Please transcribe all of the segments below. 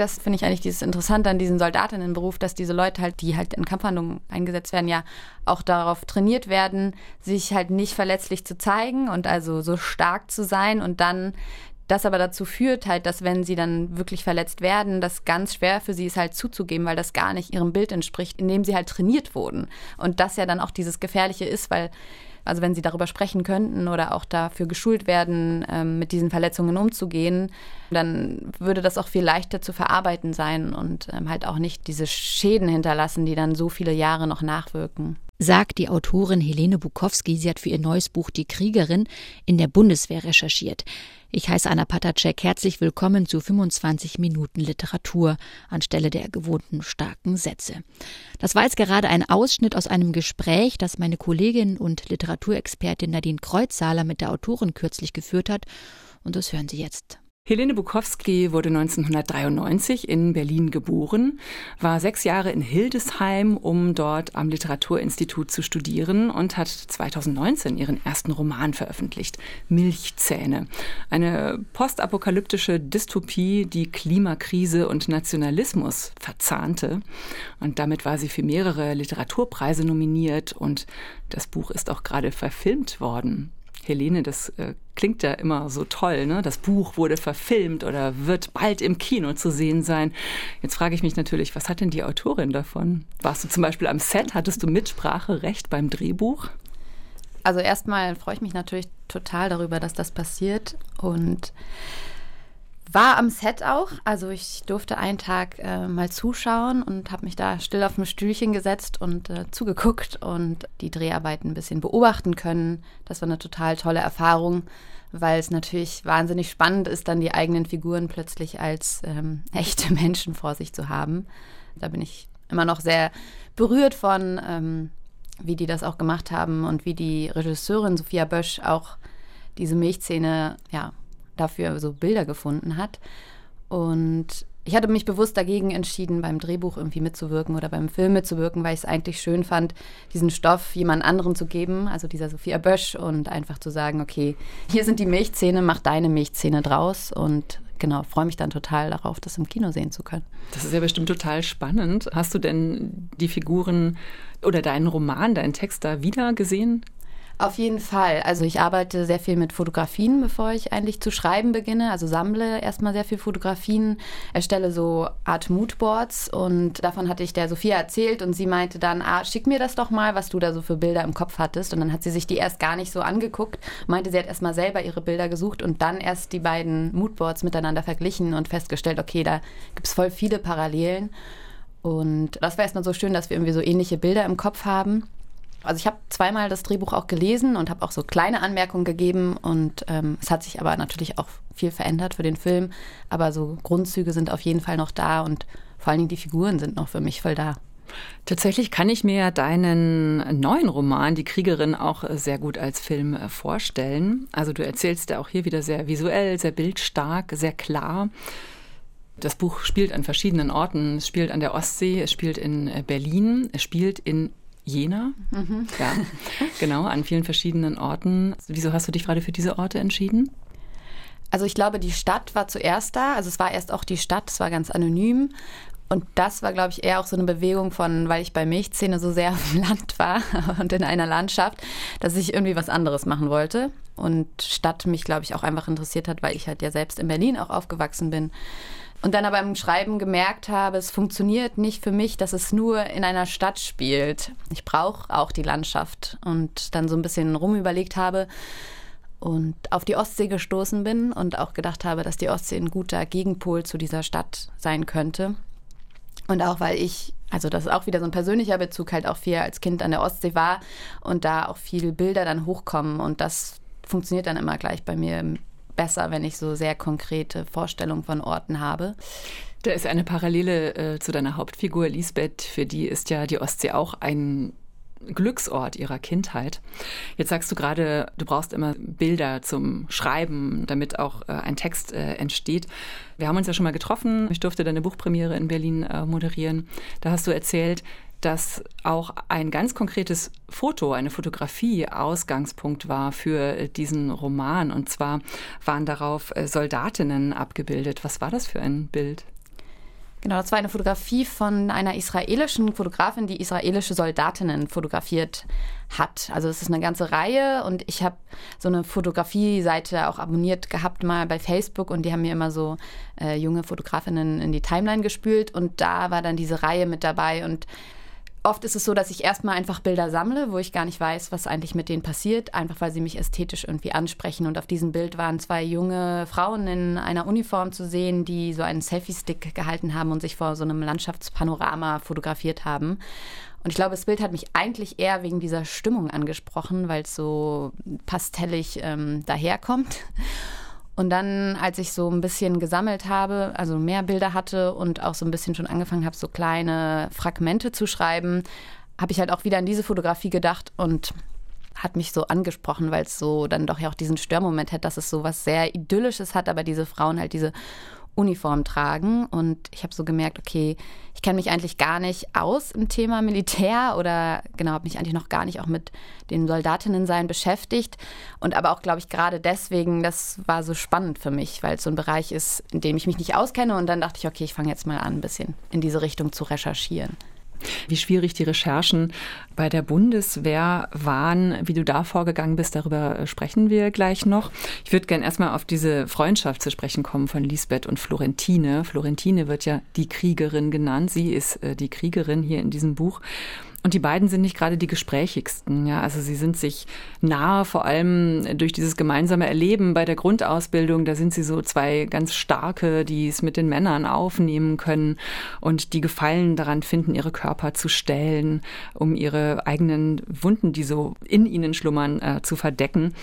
das finde ich eigentlich dieses Interessante an diesem Soldatinnenberuf, dass diese Leute halt, die halt in Kampfhandlungen eingesetzt werden, ja auch darauf trainiert werden, sich halt nicht verletzlich zu zeigen und also so stark zu sein und dann das aber dazu führt halt, dass wenn sie dann wirklich verletzt werden, das ganz schwer für sie ist halt zuzugeben, weil das gar nicht ihrem Bild entspricht, in dem sie halt trainiert wurden. Und das ja dann auch dieses Gefährliche ist, weil also wenn sie darüber sprechen könnten oder auch dafür geschult werden, ähm, mit diesen Verletzungen umzugehen, dann würde das auch viel leichter zu verarbeiten sein und ähm, halt auch nicht diese Schäden hinterlassen, die dann so viele Jahre noch nachwirken sagt die Autorin Helene Bukowski. Sie hat für ihr neues Buch Die Kriegerin in der Bundeswehr recherchiert. Ich heiße Anna Patacek. Herzlich willkommen zu 25 Minuten Literatur anstelle der gewohnten starken Sätze. Das war jetzt gerade ein Ausschnitt aus einem Gespräch, das meine Kollegin und Literaturexpertin Nadine Kreuzsaler mit der Autorin kürzlich geführt hat. Und das hören Sie jetzt. Helene Bukowski wurde 1993 in Berlin geboren, war sechs Jahre in Hildesheim, um dort am Literaturinstitut zu studieren und hat 2019 ihren ersten Roman veröffentlicht, Milchzähne. Eine postapokalyptische Dystopie, die Klimakrise und Nationalismus verzahnte. Und damit war sie für mehrere Literaturpreise nominiert und das Buch ist auch gerade verfilmt worden. Helene, das äh, klingt ja immer so toll. Ne? Das Buch wurde verfilmt oder wird bald im Kino zu sehen sein. Jetzt frage ich mich natürlich, was hat denn die Autorin davon? Warst du zum Beispiel am Set? Hattest du Mitspracherecht beim Drehbuch? Also erstmal freue ich mich natürlich total darüber, dass das passiert und war am Set auch. Also ich durfte einen Tag äh, mal zuschauen und habe mich da still auf ein Stühlchen gesetzt und äh, zugeguckt und die Dreharbeiten ein bisschen beobachten können. Das war eine total tolle Erfahrung, weil es natürlich wahnsinnig spannend ist, dann die eigenen Figuren plötzlich als ähm, echte Menschen vor sich zu haben. Da bin ich immer noch sehr berührt von, ähm, wie die das auch gemacht haben und wie die Regisseurin Sophia Bösch auch diese Milchszene ja, dafür so Bilder gefunden hat. Und ich hatte mich bewusst dagegen entschieden, beim Drehbuch irgendwie mitzuwirken oder beim Film mitzuwirken, weil ich es eigentlich schön fand, diesen Stoff jemand anderen zu geben, also dieser Sophia Bösch, und einfach zu sagen, okay, hier sind die Milchzähne, mach deine Milchzähne draus und genau, freue mich dann total darauf, das im Kino sehen zu können. Das ist ja bestimmt total spannend. Hast du denn die Figuren oder deinen Roman, deinen Text da wieder gesehen? Auf jeden Fall. Also ich arbeite sehr viel mit Fotografien, bevor ich eigentlich zu schreiben beginne. Also sammle erstmal sehr viel Fotografien, erstelle so Art Moodboards und davon hatte ich der Sophia erzählt und sie meinte dann, ah, schick mir das doch mal, was du da so für Bilder im Kopf hattest. Und dann hat sie sich die erst gar nicht so angeguckt, meinte, sie hat erstmal selber ihre Bilder gesucht und dann erst die beiden Moodboards miteinander verglichen und festgestellt, okay, da gibt es voll viele Parallelen. Und das war erstmal so schön, dass wir irgendwie so ähnliche Bilder im Kopf haben. Also ich habe zweimal das Drehbuch auch gelesen und habe auch so kleine Anmerkungen gegeben und ähm, es hat sich aber natürlich auch viel verändert für den Film. Aber so Grundzüge sind auf jeden Fall noch da und vor allen Dingen die Figuren sind noch für mich voll da. Tatsächlich kann ich mir deinen neuen Roman, Die Kriegerin, auch sehr gut als Film äh, vorstellen. Also du erzählst ja auch hier wieder sehr visuell, sehr bildstark, sehr klar. Das Buch spielt an verschiedenen Orten. Es spielt an der Ostsee, es spielt in äh, Berlin, es spielt in Jena. Mhm. Ja, genau, an vielen verschiedenen Orten. Wieso hast du dich gerade für diese Orte entschieden? Also ich glaube, die Stadt war zuerst da. Also es war erst auch die Stadt, es war ganz anonym. Und das war, glaube ich, eher auch so eine Bewegung von, weil ich bei Milchszene so sehr auf dem Land war und in einer Landschaft, dass ich irgendwie was anderes machen wollte. Und Stadt mich, glaube ich, auch einfach interessiert hat, weil ich halt ja selbst in Berlin auch aufgewachsen bin. Und dann aber im Schreiben gemerkt habe, es funktioniert nicht für mich, dass es nur in einer Stadt spielt. Ich brauche auch die Landschaft. Und dann so ein bisschen rumüberlegt habe und auf die Ostsee gestoßen bin und auch gedacht habe, dass die Ostsee ein guter Gegenpol zu dieser Stadt sein könnte. Und auch weil ich, also das ist auch wieder so ein persönlicher Bezug, halt auch viel als Kind an der Ostsee war und da auch viele Bilder dann hochkommen und das funktioniert dann immer gleich bei mir besser, wenn ich so sehr konkrete Vorstellungen von Orten habe. Da ist eine Parallele äh, zu deiner Hauptfigur Lisbeth. Für die ist ja die Ostsee auch ein Glücksort ihrer Kindheit. Jetzt sagst du gerade, du brauchst immer Bilder zum Schreiben, damit auch äh, ein Text äh, entsteht. Wir haben uns ja schon mal getroffen. Ich durfte deine Buchpremiere in Berlin äh, moderieren. Da hast du erzählt, dass auch ein ganz konkretes Foto, eine Fotografie Ausgangspunkt war für diesen Roman. Und zwar waren darauf äh, Soldatinnen abgebildet. Was war das für ein Bild? Genau, das war eine Fotografie von einer israelischen Fotografin, die israelische Soldatinnen fotografiert hat. Also es ist eine ganze Reihe und ich habe so eine Fotografie-Seite auch abonniert gehabt mal bei Facebook und die haben mir immer so äh, junge Fotografinnen in die Timeline gespült und da war dann diese Reihe mit dabei und Oft ist es so, dass ich erstmal einfach Bilder sammle, wo ich gar nicht weiß, was eigentlich mit denen passiert, einfach weil sie mich ästhetisch irgendwie ansprechen. Und auf diesem Bild waren zwei junge Frauen in einer Uniform zu sehen, die so einen Selfie-Stick gehalten haben und sich vor so einem Landschaftspanorama fotografiert haben. Und ich glaube, das Bild hat mich eigentlich eher wegen dieser Stimmung angesprochen, weil es so pastellig ähm, daherkommt. Und dann, als ich so ein bisschen gesammelt habe, also mehr Bilder hatte und auch so ein bisschen schon angefangen habe, so kleine Fragmente zu schreiben, habe ich halt auch wieder an diese Fotografie gedacht und hat mich so angesprochen, weil es so dann doch ja auch diesen Störmoment hat, dass es so was sehr Idyllisches hat, aber diese Frauen halt diese Uniform tragen. Und ich habe so gemerkt, okay, ich kenne mich eigentlich gar nicht aus im Thema Militär oder genau, habe mich eigentlich noch gar nicht auch mit den Soldatinnen sein beschäftigt. Und aber auch, glaube ich, gerade deswegen, das war so spannend für mich, weil es so ein Bereich ist, in dem ich mich nicht auskenne. Und dann dachte ich, okay, ich fange jetzt mal an, ein bisschen in diese Richtung zu recherchieren. Wie schwierig die Recherchen bei der Bundeswehr waren, wie du da vorgegangen bist, darüber sprechen wir gleich noch. Ich würde gerne erstmal auf diese Freundschaft zu sprechen kommen von Lisbeth und Florentine. Florentine wird ja die Kriegerin genannt. Sie ist äh, die Kriegerin hier in diesem Buch. Und die beiden sind nicht gerade die gesprächigsten. Ja, also sie sind sich nahe, vor allem durch dieses gemeinsame Erleben bei der Grundausbildung. Da sind sie so zwei ganz starke, die es mit den Männern aufnehmen können und die Gefallen daran finden, ihre Körper zu stellen, um ihre eigenen Wunden, die so in ihnen schlummern, äh, zu verdecken.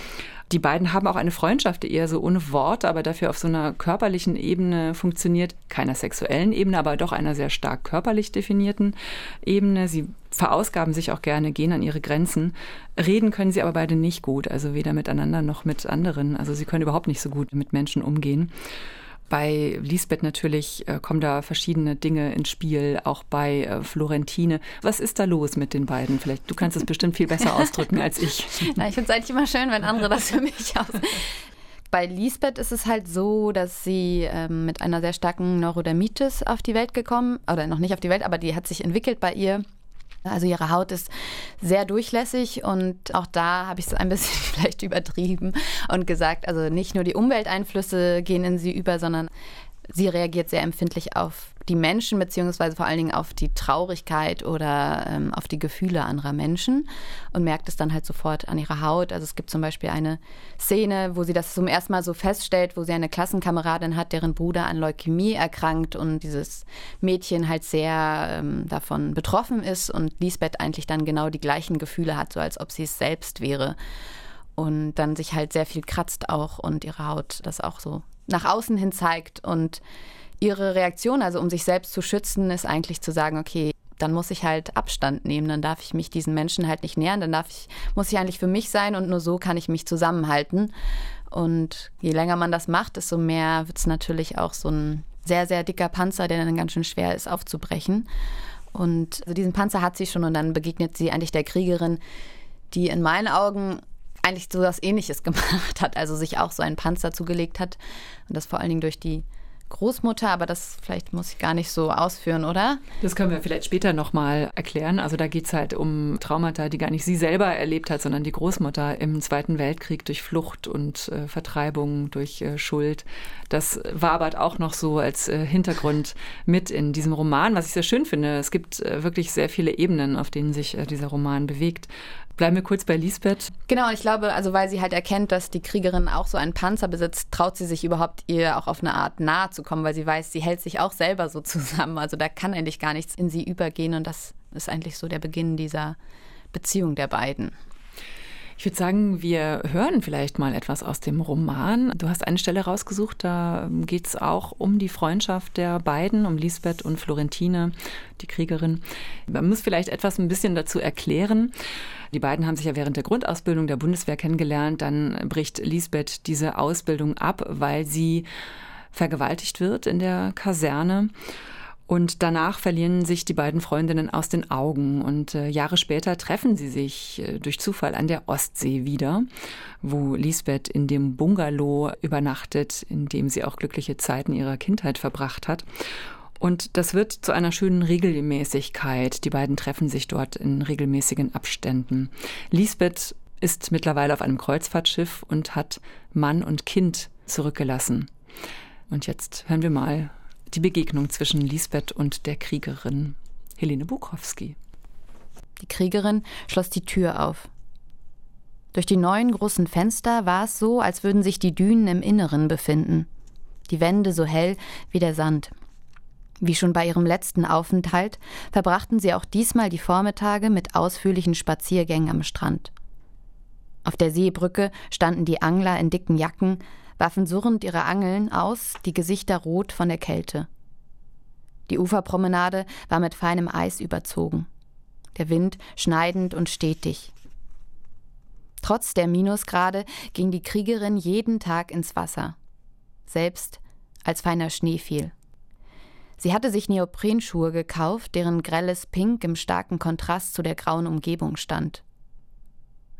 Die beiden haben auch eine Freundschaft, die eher so ohne Worte, aber dafür auf so einer körperlichen Ebene funktioniert. Keiner sexuellen Ebene, aber doch einer sehr stark körperlich definierten Ebene. Sie verausgaben sich auch gerne, gehen an ihre Grenzen. Reden können sie aber beide nicht gut, also weder miteinander noch mit anderen. Also sie können überhaupt nicht so gut mit Menschen umgehen. Bei Lisbeth natürlich äh, kommen da verschiedene Dinge ins Spiel, auch bei äh, Florentine. Was ist da los mit den beiden? Vielleicht, du kannst es bestimmt viel besser ausdrücken als ich. Na, ich finde es eigentlich immer schön, wenn andere das für mich aus. Bei Lisbeth ist es halt so, dass sie ähm, mit einer sehr starken Neurodermitis auf die Welt gekommen, oder noch nicht auf die Welt, aber die hat sich entwickelt bei ihr. Also ihre Haut ist sehr durchlässig und auch da habe ich es ein bisschen vielleicht übertrieben und gesagt, also nicht nur die Umwelteinflüsse gehen in sie über, sondern sie reagiert sehr empfindlich auf die Menschen, beziehungsweise vor allen Dingen auf die Traurigkeit oder ähm, auf die Gefühle anderer Menschen und merkt es dann halt sofort an ihrer Haut. Also es gibt zum Beispiel eine Szene, wo sie das zum ersten Mal so feststellt, wo sie eine Klassenkameradin hat, deren Bruder an Leukämie erkrankt und dieses Mädchen halt sehr ähm, davon betroffen ist und Lisbeth eigentlich dann genau die gleichen Gefühle hat, so als ob sie es selbst wäre. Und dann sich halt sehr viel kratzt auch und ihre Haut das auch so nach außen hin zeigt und ihre Reaktion, also um sich selbst zu schützen, ist eigentlich zu sagen, okay, dann muss ich halt Abstand nehmen, dann darf ich mich diesen Menschen halt nicht nähern, dann darf ich, muss ich eigentlich für mich sein und nur so kann ich mich zusammenhalten. Und je länger man das macht, desto mehr wird es natürlich auch so ein sehr, sehr dicker Panzer, der dann ganz schön schwer ist aufzubrechen. Und also diesen Panzer hat sie schon und dann begegnet sie eigentlich der Kriegerin, die in meinen Augen eigentlich so was Ähnliches gemacht hat, also sich auch so einen Panzer zugelegt hat und das vor allen Dingen durch die Großmutter, aber das vielleicht muss ich gar nicht so ausführen, oder? Das können wir vielleicht später nochmal erklären. Also da geht es halt um Traumata, die gar nicht sie selber erlebt hat, sondern die Großmutter im Zweiten Weltkrieg durch Flucht und äh, Vertreibung, durch äh, Schuld. Das wabert auch noch so als äh, Hintergrund mit in diesem Roman, was ich sehr schön finde. Es gibt äh, wirklich sehr viele Ebenen, auf denen sich äh, dieser Roman bewegt. Bleiben wir kurz bei Lisbeth. Genau, ich glaube, also weil sie halt erkennt, dass die Kriegerin auch so einen Panzer besitzt, traut sie sich überhaupt ihr auch auf eine Art nahe zu kommen, weil sie weiß, sie hält sich auch selber so zusammen. Also da kann eigentlich gar nichts in sie übergehen und das ist eigentlich so der Beginn dieser Beziehung der beiden. Ich würde sagen, wir hören vielleicht mal etwas aus dem Roman. Du hast eine Stelle rausgesucht, da geht es auch um die Freundschaft der beiden, um Lisbeth und Florentine, die Kriegerin. Man muss vielleicht etwas ein bisschen dazu erklären. Die beiden haben sich ja während der Grundausbildung der Bundeswehr kennengelernt. Dann bricht Lisbeth diese Ausbildung ab, weil sie vergewaltigt wird in der Kaserne. Und danach verlieren sich die beiden Freundinnen aus den Augen und äh, Jahre später treffen sie sich äh, durch Zufall an der Ostsee wieder, wo Lisbeth in dem Bungalow übernachtet, in dem sie auch glückliche Zeiten ihrer Kindheit verbracht hat. Und das wird zu einer schönen Regelmäßigkeit. Die beiden treffen sich dort in regelmäßigen Abständen. Lisbeth ist mittlerweile auf einem Kreuzfahrtschiff und hat Mann und Kind zurückgelassen. Und jetzt hören wir mal die Begegnung zwischen Lisbeth und der Kriegerin Helene Bukowski. Die Kriegerin schloss die Tür auf. Durch die neuen großen Fenster war es so, als würden sich die Dünen im Inneren befinden. Die Wände so hell wie der Sand. Wie schon bei ihrem letzten Aufenthalt verbrachten sie auch diesmal die Vormittage mit ausführlichen Spaziergängen am Strand. Auf der Seebrücke standen die Angler in dicken Jacken, warfen surrend ihre Angeln aus, die Gesichter rot von der Kälte. Die Uferpromenade war mit feinem Eis überzogen. Der Wind schneidend und stetig. Trotz der Minusgrade ging die Kriegerin jeden Tag ins Wasser, selbst als feiner Schnee fiel. Sie hatte sich Neoprenschuhe gekauft, deren grelles Pink im starken Kontrast zu der grauen Umgebung stand.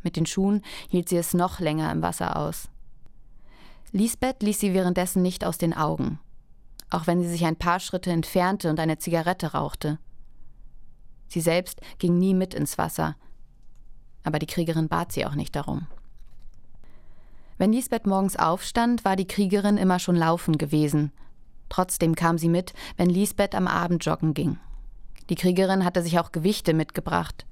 Mit den Schuhen hielt sie es noch länger im Wasser aus. Lisbeth ließ sie währenddessen nicht aus den Augen, auch wenn sie sich ein paar Schritte entfernte und eine Zigarette rauchte. Sie selbst ging nie mit ins Wasser, aber die Kriegerin bat sie auch nicht darum. Wenn Lisbeth morgens aufstand, war die Kriegerin immer schon laufen gewesen. Trotzdem kam sie mit, wenn Lisbeth am Abend joggen ging. Die Kriegerin hatte sich auch Gewichte mitgebracht.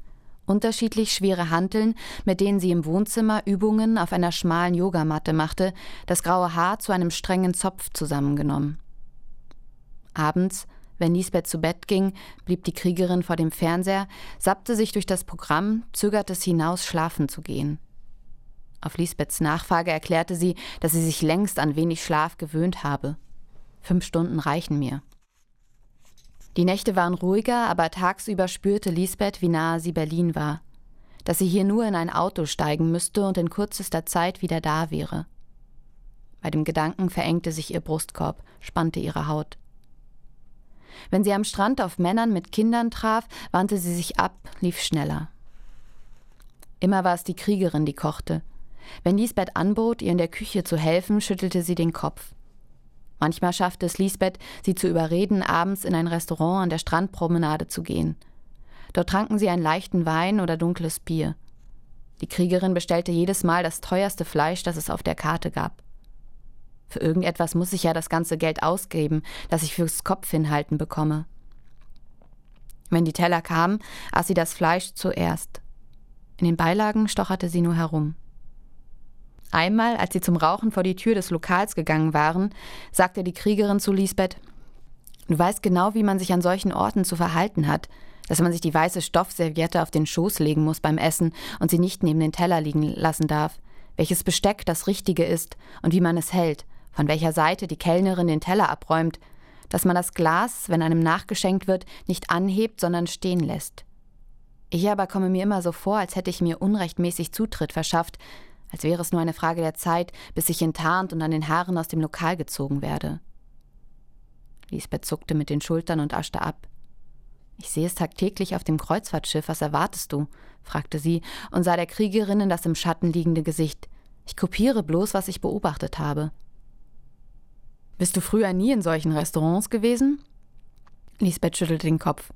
Unterschiedlich schwere Hanteln, mit denen sie im Wohnzimmer Übungen auf einer schmalen Yogamatte machte, das graue Haar zu einem strengen Zopf zusammengenommen. Abends, wenn Lisbeth zu Bett ging, blieb die Kriegerin vor dem Fernseher, sappte sich durch das Programm, zögerte es hinaus, schlafen zu gehen. Auf Lisbeths Nachfrage erklärte sie, dass sie sich längst an wenig Schlaf gewöhnt habe. Fünf Stunden reichen mir. Die Nächte waren ruhiger, aber tagsüber spürte Lisbeth, wie nahe sie Berlin war, dass sie hier nur in ein Auto steigen müsste und in kürzester Zeit wieder da wäre. Bei dem Gedanken verengte sich ihr Brustkorb, spannte ihre Haut. Wenn sie am Strand auf Männern mit Kindern traf, wandte sie sich ab, lief schneller. Immer war es die Kriegerin, die kochte. Wenn Lisbeth anbot, ihr in der Küche zu helfen, schüttelte sie den Kopf. Manchmal schaffte es Lisbeth, sie zu überreden, abends in ein Restaurant an der Strandpromenade zu gehen. Dort tranken sie einen leichten Wein oder dunkles Bier. Die Kriegerin bestellte jedes Mal das teuerste Fleisch, das es auf der Karte gab. Für irgendetwas muss ich ja das ganze Geld ausgeben, das ich fürs Kopf hinhalten bekomme. Wenn die Teller kamen, aß sie das Fleisch zuerst. In den Beilagen stocherte sie nur herum. Einmal, als sie zum Rauchen vor die Tür des Lokals gegangen waren, sagte die Kriegerin zu Lisbeth: Du weißt genau, wie man sich an solchen Orten zu verhalten hat, dass man sich die weiße Stoffserviette auf den Schoß legen muss beim Essen und sie nicht neben den Teller liegen lassen darf, welches Besteck das Richtige ist und wie man es hält, von welcher Seite die Kellnerin den Teller abräumt, dass man das Glas, wenn einem nachgeschenkt wird, nicht anhebt, sondern stehen lässt. Ich aber komme mir immer so vor, als hätte ich mir unrechtmäßig Zutritt verschafft, als wäre es nur eine Frage der Zeit, bis ich enttarnt und an den Haaren aus dem Lokal gezogen werde. Lisbeth zuckte mit den Schultern und aschte ab. Ich sehe es tagtäglich auf dem Kreuzfahrtschiff. Was erwartest du? fragte sie und sah der Kriegerin in das im Schatten liegende Gesicht. Ich kopiere bloß, was ich beobachtet habe. Bist du früher nie in solchen Restaurants gewesen? Lisbeth schüttelte den Kopf.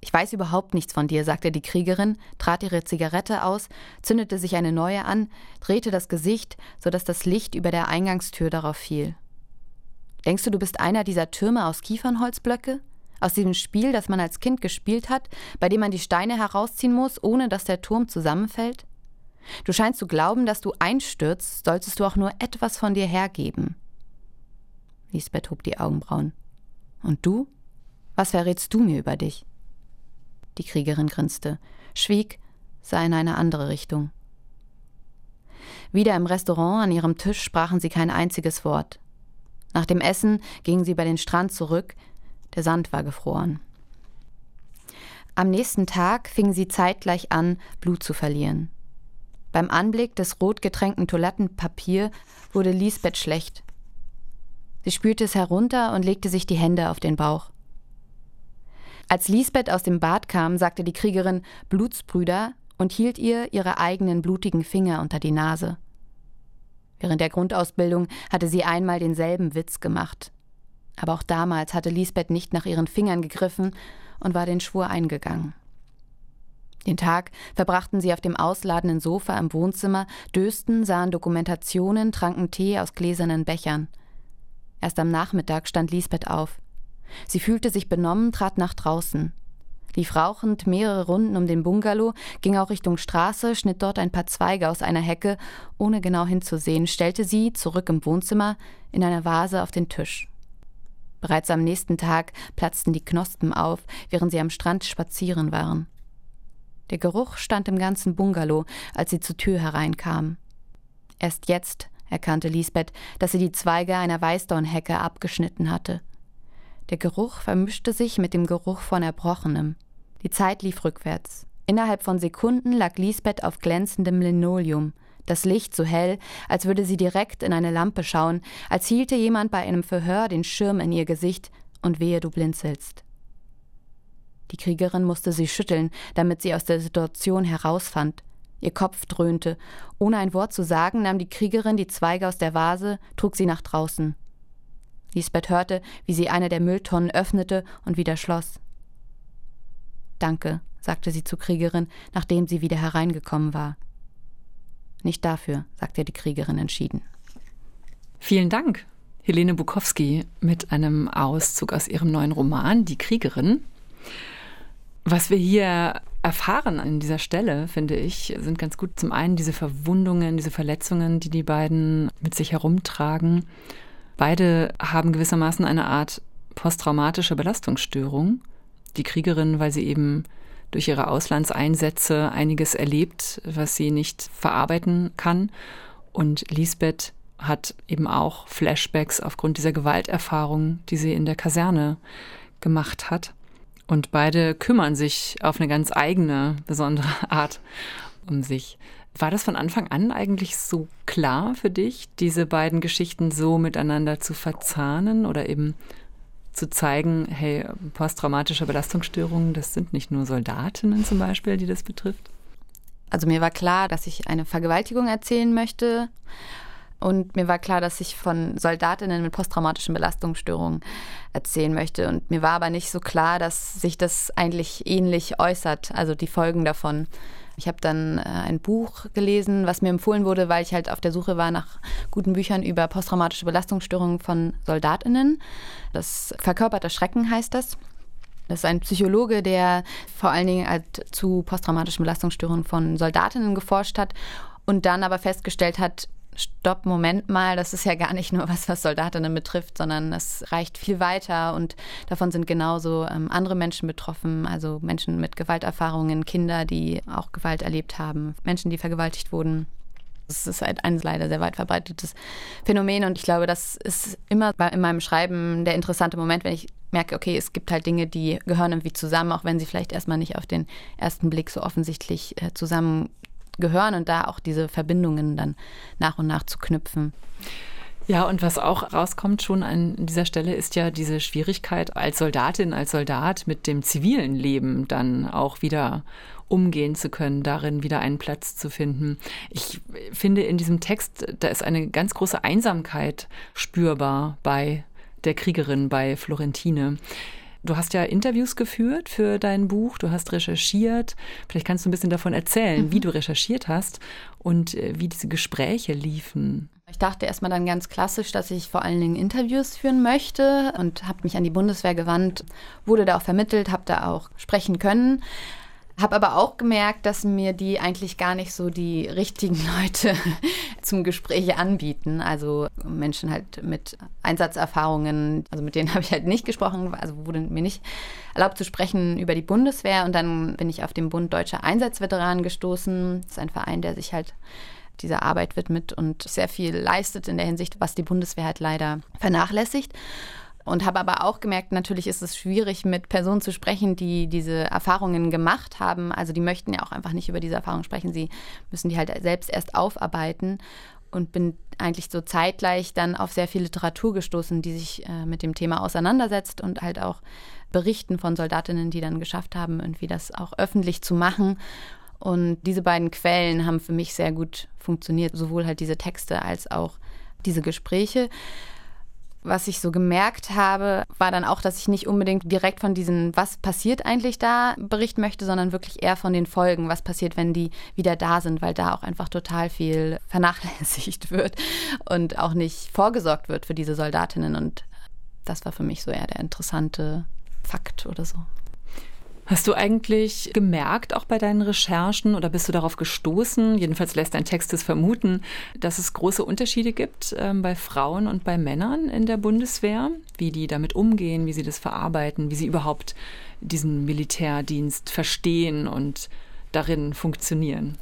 Ich weiß überhaupt nichts von dir, sagte die Kriegerin, trat ihre Zigarette aus, zündete sich eine neue an, drehte das Gesicht, so dass das Licht über der Eingangstür darauf fiel. Denkst du, du bist einer dieser Türme aus Kiefernholzblöcke? Aus diesem Spiel, das man als Kind gespielt hat, bei dem man die Steine herausziehen muss, ohne dass der Turm zusammenfällt? Du scheinst zu glauben, dass du einstürzt, solltest du auch nur etwas von dir hergeben. Lisbeth hob die Augenbrauen. Und du? Was verrätst du mir über dich? Die Kriegerin grinste, schwieg, sah in eine andere Richtung. Wieder im Restaurant an ihrem Tisch sprachen sie kein einziges Wort. Nach dem Essen gingen sie bei den Strand zurück, der Sand war gefroren. Am nächsten Tag fingen sie zeitgleich an, Blut zu verlieren. Beim Anblick des rot getränkten Toilettenpapier wurde Lisbeth schlecht. Sie spürte es herunter und legte sich die Hände auf den Bauch. Als Lisbeth aus dem Bad kam, sagte die Kriegerin Blutsbrüder und hielt ihr ihre eigenen blutigen Finger unter die Nase. Während der Grundausbildung hatte sie einmal denselben Witz gemacht. Aber auch damals hatte Lisbeth nicht nach ihren Fingern gegriffen und war den Schwur eingegangen. Den Tag verbrachten sie auf dem ausladenden Sofa im Wohnzimmer, dösten, sahen Dokumentationen, tranken Tee aus gläsernen Bechern. Erst am Nachmittag stand Lisbeth auf. Sie fühlte sich benommen, trat nach draußen. Lief rauchend mehrere Runden um den Bungalow, ging auch Richtung Straße, schnitt dort ein paar Zweige aus einer Hecke, ohne genau hinzusehen, stellte sie, zurück im Wohnzimmer, in einer Vase auf den Tisch. Bereits am nächsten Tag platzten die Knospen auf, während sie am Strand spazieren waren. Der Geruch stand im ganzen Bungalow, als sie zur Tür hereinkam. Erst jetzt erkannte Lisbeth, dass sie die Zweige einer Weißdornhecke abgeschnitten hatte. Der Geruch vermischte sich mit dem Geruch von Erbrochenem. Die Zeit lief rückwärts. Innerhalb von Sekunden lag Lisbeth auf glänzendem Linoleum, das Licht so hell, als würde sie direkt in eine Lampe schauen, als hielte jemand bei einem Verhör den Schirm in ihr Gesicht und wehe du blinzelst. Die Kriegerin musste sie schütteln, damit sie aus der Situation herausfand. Ihr Kopf dröhnte. Ohne ein Wort zu sagen, nahm die Kriegerin die Zweige aus der Vase, trug sie nach draußen. Lisbeth hörte, wie sie eine der Mülltonnen öffnete und wieder schloss. Danke, sagte sie zur Kriegerin, nachdem sie wieder hereingekommen war. Nicht dafür, sagte die Kriegerin entschieden. Vielen Dank, Helene Bukowski, mit einem Auszug aus ihrem neuen Roman Die Kriegerin. Was wir hier erfahren an dieser Stelle, finde ich, sind ganz gut zum einen diese Verwundungen, diese Verletzungen, die die beiden mit sich herumtragen. Beide haben gewissermaßen eine Art posttraumatische Belastungsstörung. Die Kriegerin, weil sie eben durch ihre Auslandseinsätze einiges erlebt, was sie nicht verarbeiten kann. Und Lisbeth hat eben auch Flashbacks aufgrund dieser Gewalterfahrung, die sie in der Kaserne gemacht hat. Und beide kümmern sich auf eine ganz eigene, besondere Art um sich. War das von Anfang an eigentlich so klar für dich, diese beiden Geschichten so miteinander zu verzahnen oder eben zu zeigen, hey, posttraumatische Belastungsstörungen, das sind nicht nur Soldatinnen zum Beispiel, die das betrifft? Also mir war klar, dass ich eine Vergewaltigung erzählen möchte und mir war klar, dass ich von Soldatinnen mit posttraumatischen Belastungsstörungen erzählen möchte. Und mir war aber nicht so klar, dass sich das eigentlich ähnlich äußert, also die Folgen davon. Ich habe dann äh, ein Buch gelesen, was mir empfohlen wurde, weil ich halt auf der Suche war nach guten Büchern über posttraumatische Belastungsstörungen von Soldatinnen. Das verkörperte Schrecken heißt das. Das ist ein Psychologe, der vor allen Dingen halt zu posttraumatischen Belastungsstörungen von Soldatinnen geforscht hat und dann aber festgestellt hat, stopp, Moment mal, das ist ja gar nicht nur was, was Soldatinnen betrifft, sondern es reicht viel weiter und davon sind genauso ähm, andere Menschen betroffen, also Menschen mit Gewalterfahrungen, Kinder, die auch Gewalt erlebt haben, Menschen, die vergewaltigt wurden. Das ist halt ein leider sehr weit verbreitetes Phänomen und ich glaube, das ist immer in meinem Schreiben der interessante Moment, wenn ich merke, okay, es gibt halt Dinge, die gehören irgendwie zusammen, auch wenn sie vielleicht erstmal nicht auf den ersten Blick so offensichtlich äh, zusammen gehören und da auch diese Verbindungen dann nach und nach zu knüpfen. Ja, und was auch rauskommt schon an dieser Stelle ist ja diese Schwierigkeit als Soldatin, als Soldat mit dem zivilen Leben dann auch wieder umgehen zu können, darin wieder einen Platz zu finden. Ich finde in diesem Text, da ist eine ganz große Einsamkeit spürbar bei der Kriegerin, bei Florentine. Du hast ja Interviews geführt für dein Buch, du hast recherchiert. Vielleicht kannst du ein bisschen davon erzählen, mhm. wie du recherchiert hast und äh, wie diese Gespräche liefen. Ich dachte erstmal dann ganz klassisch, dass ich vor allen Dingen Interviews führen möchte und habe mich an die Bundeswehr gewandt, wurde da auch vermittelt, habe da auch sprechen können. Habe aber auch gemerkt, dass mir die eigentlich gar nicht so die richtigen Leute zum Gespräch anbieten. Also Menschen halt mit Einsatzerfahrungen, also mit denen habe ich halt nicht gesprochen, also wurde mir nicht erlaubt zu sprechen über die Bundeswehr. Und dann bin ich auf den Bund Deutscher Einsatzveteranen gestoßen. Das ist ein Verein, der sich halt dieser Arbeit widmet und sehr viel leistet in der Hinsicht, was die Bundeswehr halt leider vernachlässigt. Und habe aber auch gemerkt, natürlich ist es schwierig, mit Personen zu sprechen, die diese Erfahrungen gemacht haben. Also die möchten ja auch einfach nicht über diese Erfahrungen sprechen. Sie müssen die halt selbst erst aufarbeiten. Und bin eigentlich so zeitgleich dann auf sehr viel Literatur gestoßen, die sich äh, mit dem Thema auseinandersetzt und halt auch Berichten von Soldatinnen, die dann geschafft haben, irgendwie das auch öffentlich zu machen. Und diese beiden Quellen haben für mich sehr gut funktioniert, sowohl halt diese Texte als auch diese Gespräche. Was ich so gemerkt habe, war dann auch, dass ich nicht unbedingt direkt von diesen, was passiert eigentlich da, berichten möchte, sondern wirklich eher von den Folgen, was passiert, wenn die wieder da sind, weil da auch einfach total viel vernachlässigt wird und auch nicht vorgesorgt wird für diese Soldatinnen. Und das war für mich so eher der interessante Fakt oder so. Hast du eigentlich gemerkt, auch bei deinen Recherchen, oder bist du darauf gestoßen, jedenfalls lässt dein Text es vermuten, dass es große Unterschiede gibt äh, bei Frauen und bei Männern in der Bundeswehr, wie die damit umgehen, wie sie das verarbeiten, wie sie überhaupt diesen Militärdienst verstehen und darin funktionieren?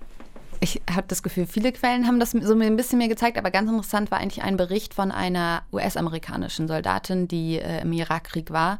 Ich habe das Gefühl, viele Quellen haben das so ein bisschen mir gezeigt, aber ganz interessant war eigentlich ein Bericht von einer US-amerikanischen Soldatin, die äh, im Irakkrieg war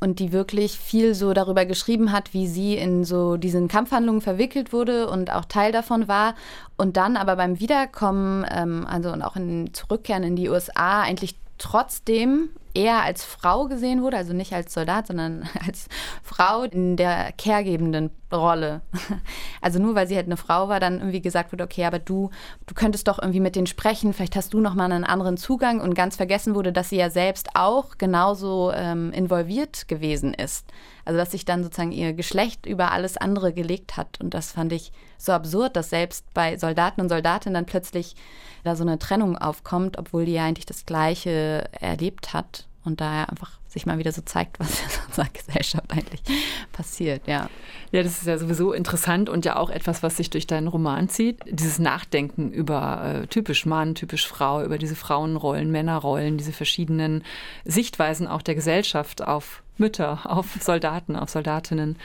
und die wirklich viel so darüber geschrieben hat, wie sie in so diesen Kampfhandlungen verwickelt wurde und auch Teil davon war. Und dann aber beim Wiederkommen, ähm, also und auch in Zurückkehren in die USA eigentlich trotzdem eher als Frau gesehen wurde, also nicht als Soldat, sondern als Frau in der caregebenden Rolle. Also nur weil sie halt eine Frau war, dann irgendwie gesagt wurde, okay, aber du, du könntest doch irgendwie mit denen sprechen, vielleicht hast du noch mal einen anderen Zugang und ganz vergessen wurde, dass sie ja selbst auch genauso ähm, involviert gewesen ist. Also dass sich dann sozusagen ihr Geschlecht über alles andere gelegt hat und das fand ich so absurd, dass selbst bei Soldaten und Soldatinnen dann plötzlich da so eine Trennung aufkommt, obwohl die ja eigentlich das Gleiche erlebt hat und daher einfach sich mal wieder so zeigt, was in unserer Gesellschaft eigentlich passiert, ja. Ja, das ist ja sowieso interessant und ja auch etwas, was sich durch deinen Roman zieht. Dieses Nachdenken über äh, typisch Mann, typisch Frau, über diese Frauenrollen, Männerrollen, diese verschiedenen Sichtweisen auch der Gesellschaft auf Mütter, auf Soldaten, auf Soldatinnen.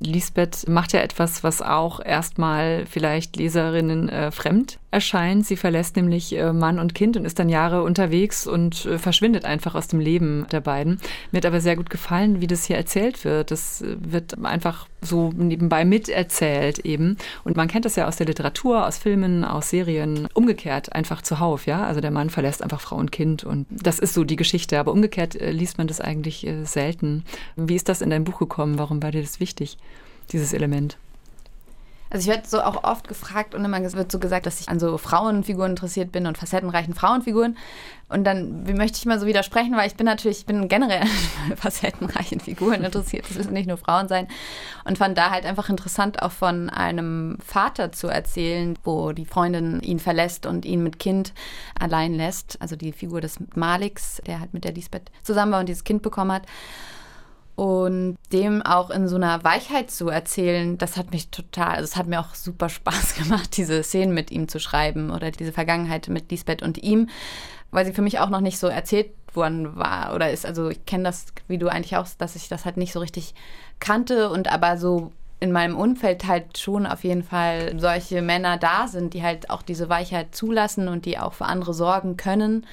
Lisbeth macht ja etwas, was auch erstmal vielleicht Leserinnen äh, fremd erscheint. Sie verlässt nämlich äh, Mann und Kind und ist dann Jahre unterwegs und äh, verschwindet einfach aus dem Leben der beiden. Mir hat aber sehr gut gefallen, wie das hier erzählt wird. Das äh, wird einfach so nebenbei miterzählt eben. Und man kennt das ja aus der Literatur, aus Filmen, aus Serien. Umgekehrt einfach zuhauf, ja. Also der Mann verlässt einfach Frau und Kind und das ist so die Geschichte. Aber umgekehrt äh, liest man das eigentlich äh, selten. Wie ist das in dein Buch gekommen? Warum war dir das wichtig, dieses Element? Also ich werde so auch oft gefragt und immer wird so gesagt, dass ich an so Frauenfiguren interessiert bin und facettenreichen Frauenfiguren. Und dann möchte ich mal so widersprechen, weil ich bin natürlich, ich bin generell an facettenreichen Figuren interessiert. Das müssen nicht nur Frauen sein. Und fand da halt einfach interessant, auch von einem Vater zu erzählen, wo die Freundin ihn verlässt und ihn mit Kind allein lässt. Also die Figur des Maliks, der halt mit der Lisbeth zusammen war und dieses Kind bekommen hat. Und dem auch in so einer Weichheit zu erzählen, das hat mich total, also es hat mir auch super Spaß gemacht, diese Szenen mit ihm zu schreiben oder diese Vergangenheit mit Lisbeth und ihm, weil sie für mich auch noch nicht so erzählt worden war oder ist. Also ich kenne das, wie du eigentlich auch, dass ich das halt nicht so richtig kannte und aber so in meinem Umfeld halt schon auf jeden Fall solche Männer da sind, die halt auch diese Weichheit zulassen und die auch für andere sorgen können.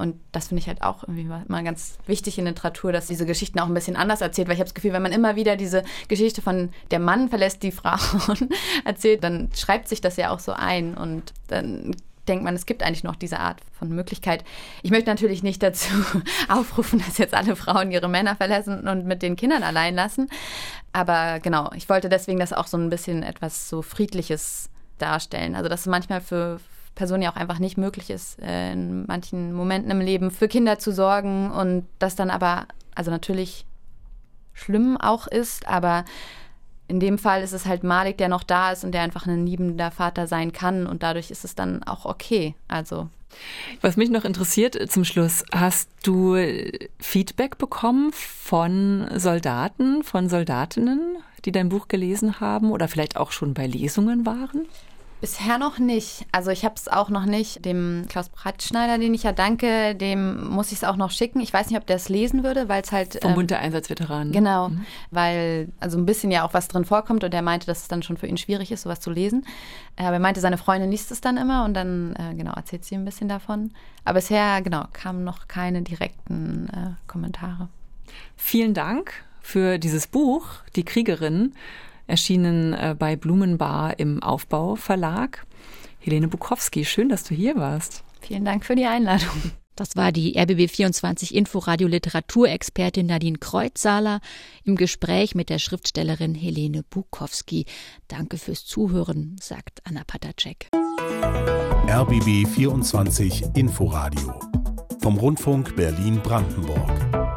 Und das finde ich halt auch irgendwie mal ganz wichtig in Literatur, dass diese Geschichten auch ein bisschen anders erzählt, weil ich habe das Gefühl, wenn man immer wieder diese Geschichte von der Mann verlässt die Frau erzählt, dann schreibt sich das ja auch so ein und dann denkt man, es gibt eigentlich noch diese Art von Möglichkeit. Ich möchte natürlich nicht dazu aufrufen, dass jetzt alle Frauen ihre Männer verlassen und mit den Kindern allein lassen. Aber genau, ich wollte deswegen das auch so ein bisschen etwas so Friedliches darstellen. Also, dass manchmal für, Person ja auch einfach nicht möglich ist, äh, in manchen Momenten im Leben für Kinder zu sorgen und das dann aber, also natürlich schlimm auch ist, aber in dem Fall ist es halt Malik, der noch da ist und der einfach ein liebender Vater sein kann und dadurch ist es dann auch okay. Also was mich noch interessiert äh, zum Schluss, hast du Feedback bekommen von Soldaten, von Soldatinnen, die dein Buch gelesen haben oder vielleicht auch schon bei Lesungen waren? Bisher noch nicht. Also ich habe es auch noch nicht. Dem Klaus Breitschneider, den ich ja danke, dem muss ich es auch noch schicken. Ich weiß nicht, ob der es lesen würde, weil es halt... Vom ähm, Bund der Einsatzveteranen. Genau, mhm. weil also ein bisschen ja auch was drin vorkommt und er meinte, dass es dann schon für ihn schwierig ist, sowas zu lesen. Aber er meinte, seine Freundin liest es dann immer und dann, äh, genau, erzählt sie ein bisschen davon. Aber bisher, genau, kamen noch keine direkten äh, Kommentare. Vielen Dank für dieses Buch, Die Kriegerin erschienen äh, bei Blumenbar im Aufbau Verlag. Helene Bukowski, schön, dass du hier warst. Vielen Dank für die Einladung. Das war die RBB24 Inforadio Literaturexpertin Nadine Kreuzsaler im Gespräch mit der Schriftstellerin Helene Bukowski. Danke fürs Zuhören, sagt Anna Patacek. RBB 24 Inforadio vom Rundfunk Berlin-Brandenburg.